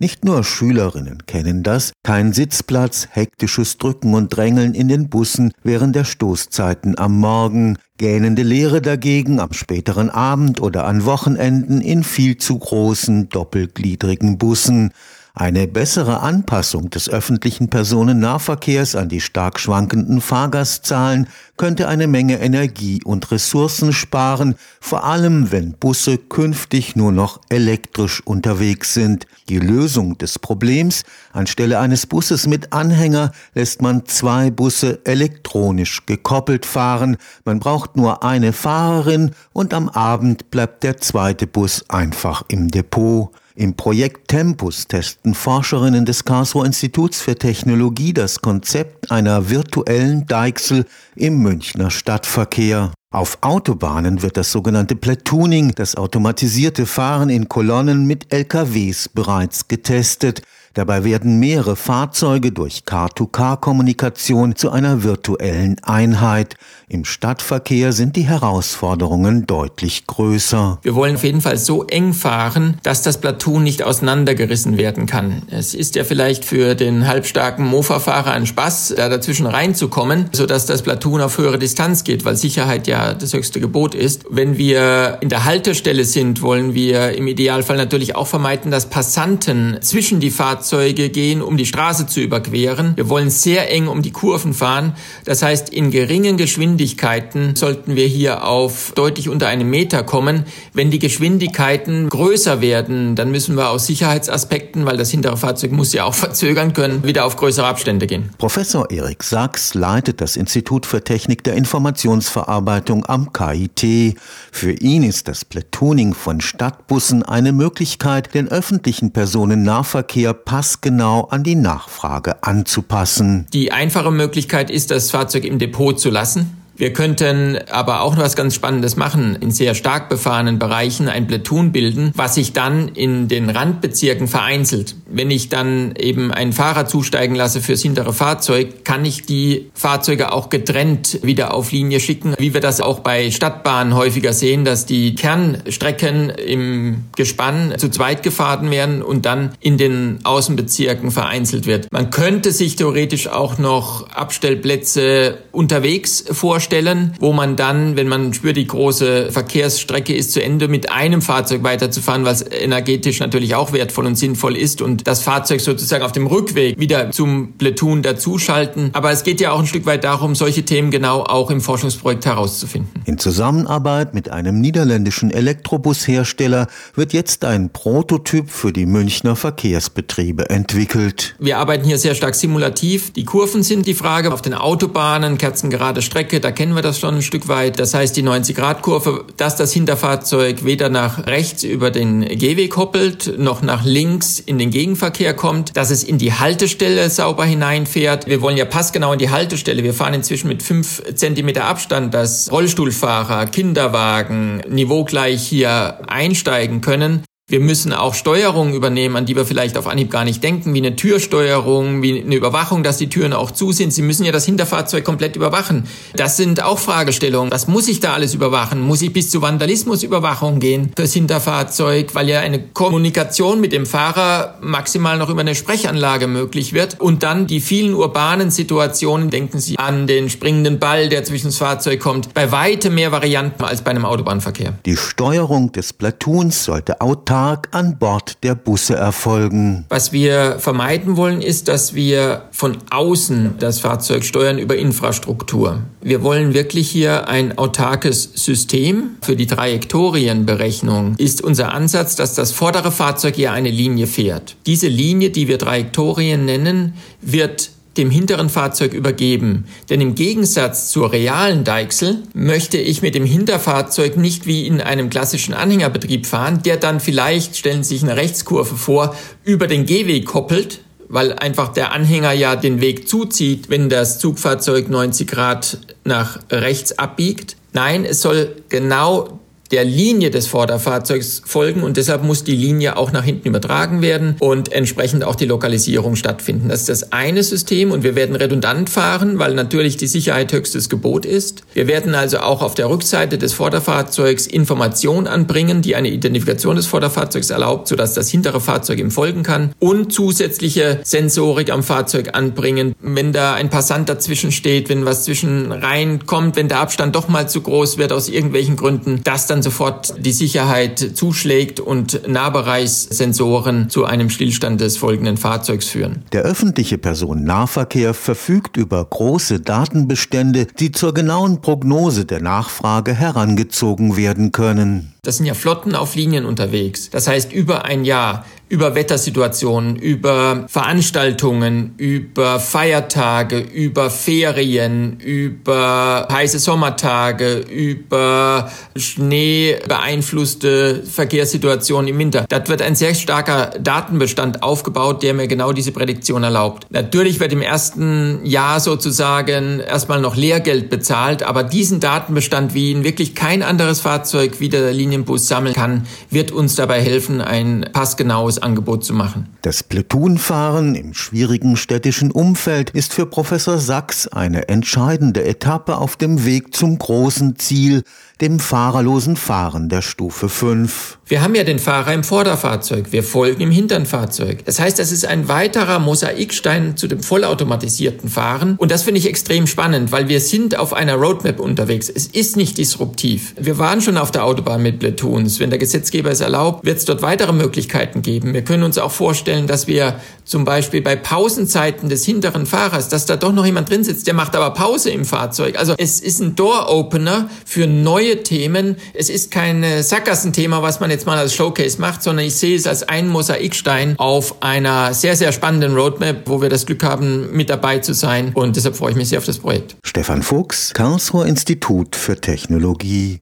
Nicht nur Schülerinnen kennen das, kein Sitzplatz, hektisches Drücken und Drängeln in den Bussen während der Stoßzeiten am Morgen, gähnende Leere dagegen am späteren Abend oder an Wochenenden in viel zu großen, doppelgliedrigen Bussen. Eine bessere Anpassung des öffentlichen Personennahverkehrs an die stark schwankenden Fahrgastzahlen könnte eine Menge Energie und Ressourcen sparen, vor allem wenn Busse künftig nur noch elektrisch unterwegs sind. Die Lösung des Problems, anstelle eines Busses mit Anhänger lässt man zwei Busse elektronisch gekoppelt fahren, man braucht nur eine Fahrerin und am Abend bleibt der zweite Bus einfach im Depot. Im Projekt Tempus testen Forscherinnen des Karlsruher Instituts für Technologie das Konzept einer virtuellen Deichsel im Münchner Stadtverkehr. Auf Autobahnen wird das sogenannte Platooning, das automatisierte Fahren in Kolonnen mit LKWs bereits getestet. Dabei werden mehrere Fahrzeuge durch Car-to-Car-Kommunikation zu einer virtuellen Einheit. Im Stadtverkehr sind die Herausforderungen deutlich größer. Wir wollen auf jeden Fall so eng fahren, dass das Platoon nicht auseinandergerissen werden kann. Es ist ja vielleicht für den halbstarken Mofa-Fahrer ein Spaß, da dazwischen reinzukommen, sodass das Platoon auf höhere Distanz geht, weil Sicherheit ja das höchste Gebot ist. Wenn wir in der Haltestelle sind, wollen wir im Idealfall natürlich auch vermeiden, dass Passanten zwischen die Fahrzeuge gehen, um die Straße zu überqueren. Wir wollen sehr eng um die Kurven fahren. Das heißt, in geringen Geschwindigkeiten sollten wir hier auf deutlich unter einem Meter kommen. Wenn die Geschwindigkeiten größer werden, dann müssen wir aus Sicherheitsaspekten, weil das hintere Fahrzeug muss ja auch verzögern können, wieder auf größere Abstände gehen. Professor Erik Sachs leitet das Institut für Technik der Informationsverarbeitung am KIT. Für ihn ist das Platooning von Stadtbussen eine Möglichkeit, den öffentlichen Personennahverkehr passgenau an die Nachfrage anzupassen. Die einfache Möglichkeit ist, das Fahrzeug im Depot zu lassen. Wir könnten aber auch noch was ganz Spannendes machen, in sehr stark befahrenen Bereichen ein Platoon bilden, was sich dann in den Randbezirken vereinzelt. Wenn ich dann eben einen Fahrer zusteigen lasse fürs hintere Fahrzeug, kann ich die Fahrzeuge auch getrennt wieder auf Linie schicken, wie wir das auch bei Stadtbahnen häufiger sehen, dass die Kernstrecken im Gespann zu zweit gefahren werden und dann in den Außenbezirken vereinzelt wird. Man könnte sich theoretisch auch noch Abstellplätze unterwegs vorstellen, stellen, wo man dann, wenn man spürt, die große Verkehrsstrecke ist zu Ende, mit einem Fahrzeug weiterzufahren, was energetisch natürlich auch wertvoll und sinnvoll ist und das Fahrzeug sozusagen auf dem Rückweg wieder zum Platoon dazuschalten. Aber es geht ja auch ein Stück weit darum, solche Themen genau auch im Forschungsprojekt herauszufinden. In Zusammenarbeit mit einem niederländischen Elektrobushersteller wird jetzt ein Prototyp für die Münchner Verkehrsbetriebe entwickelt. Wir arbeiten hier sehr stark simulativ. Die Kurven sind die Frage. Auf den Autobahnen, kerzengerade Strecke, da kennen wir das schon ein Stück weit. Das heißt, die 90-Grad-Kurve, dass das Hinterfahrzeug weder nach rechts über den Gehweg hoppelt, noch nach links in den Gegenverkehr kommt, dass es in die Haltestelle sauber hineinfährt. Wir wollen ja passgenau in die Haltestelle. Wir fahren inzwischen mit fünf Zentimeter Abstand, dass Rollstuhlfahrer, Kinderwagen niveaugleich hier einsteigen können. Wir müssen auch Steuerungen übernehmen, an die wir vielleicht auf Anhieb gar nicht denken, wie eine Türsteuerung, wie eine Überwachung, dass die Türen auch zu sind. Sie müssen ja das Hinterfahrzeug komplett überwachen. Das sind auch Fragestellungen. Was muss ich da alles überwachen? Muss ich bis zu Vandalismusüberwachung gehen fürs Hinterfahrzeug, weil ja eine Kommunikation mit dem Fahrer maximal noch über eine Sprechanlage möglich wird? Und dann die vielen urbanen Situationen, denken Sie an den springenden Ball, der zwischen das Fahrzeug kommt, bei weitem mehr Varianten als bei einem Autobahnverkehr. Die Steuerung des Platoons sollte autark Tag an Bord der Busse erfolgen. Was wir vermeiden wollen, ist, dass wir von außen das Fahrzeug steuern über Infrastruktur. Wir wollen wirklich hier ein autarkes System. Für die Trajektorienberechnung ist unser Ansatz, dass das vordere Fahrzeug hier eine Linie fährt. Diese Linie, die wir Trajektorien nennen, wird dem hinteren Fahrzeug übergeben. Denn im Gegensatz zur realen Deichsel möchte ich mit dem Hinterfahrzeug nicht wie in einem klassischen Anhängerbetrieb fahren, der dann vielleicht, stellen Sie sich eine Rechtskurve vor, über den Gehweg koppelt, weil einfach der Anhänger ja den Weg zuzieht, wenn das Zugfahrzeug 90 Grad nach rechts abbiegt. Nein, es soll genau der Linie des Vorderfahrzeugs folgen und deshalb muss die Linie auch nach hinten übertragen werden und entsprechend auch die Lokalisierung stattfinden. Das ist das eine System und wir werden redundant fahren, weil natürlich die Sicherheit höchstes Gebot ist. Wir werden also auch auf der Rückseite des Vorderfahrzeugs Informationen anbringen, die eine Identifikation des Vorderfahrzeugs erlaubt, sodass das hintere Fahrzeug ihm folgen kann und zusätzliche Sensorik am Fahrzeug anbringen, wenn da ein Passant dazwischen steht, wenn was zwischen reinkommt, wenn der Abstand doch mal zu groß wird aus irgendwelchen Gründen, dass dann sofort die Sicherheit zuschlägt und Nahbereichssensoren zu einem Stillstand des folgenden Fahrzeugs führen. Der öffentliche Personennahverkehr verfügt über große Datenbestände, die zur genauen Prognose der Nachfrage herangezogen werden können. Das sind ja Flotten auf Linien unterwegs. Das heißt, über ein Jahr über Wettersituationen, über Veranstaltungen, über Feiertage, über Ferien, über heiße Sommertage, über Schnee beeinflusste Verkehrssituationen im Winter. Das wird ein sehr starker Datenbestand aufgebaut, der mir genau diese Prädiktion erlaubt. Natürlich wird im ersten Jahr sozusagen erstmal noch Lehrgeld bezahlt, aber diesen Datenbestand, wie ihn wirklich kein anderes Fahrzeug wie der Linienbus sammeln kann, wird uns dabei helfen, ein passgenaues Angebot zu machen. Das Platoonfahren im schwierigen städtischen Umfeld ist für Professor Sachs eine entscheidende Etappe auf dem Weg zum großen Ziel, dem fahrerlosen Fahren der Stufe 5. Wir haben ja den Fahrer im Vorderfahrzeug, wir folgen im Hinternfahrzeug. Das heißt, das ist ein weiterer Mosaikstein zu dem vollautomatisierten Fahren und das finde ich extrem spannend, weil wir sind auf einer Roadmap unterwegs. Es ist nicht disruptiv. Wir waren schon auf der Autobahn mit Platoons. Wenn der Gesetzgeber es erlaubt, wird es dort weitere Möglichkeiten geben. Wir können uns auch vorstellen, dass wir zum Beispiel bei Pausenzeiten des hinteren Fahrers, dass da doch noch jemand drin sitzt, der macht aber Pause im Fahrzeug. Also es ist ein Door-Opener für neue Themen. Es ist kein Sackgassenthema, was man jetzt mal als Showcase macht, sondern ich sehe es als einen Mosaikstein auf einer sehr, sehr spannenden Roadmap, wo wir das Glück haben, mit dabei zu sein. Und deshalb freue ich mich sehr auf das Projekt. Stefan Fuchs, Karlsruher Institut für Technologie.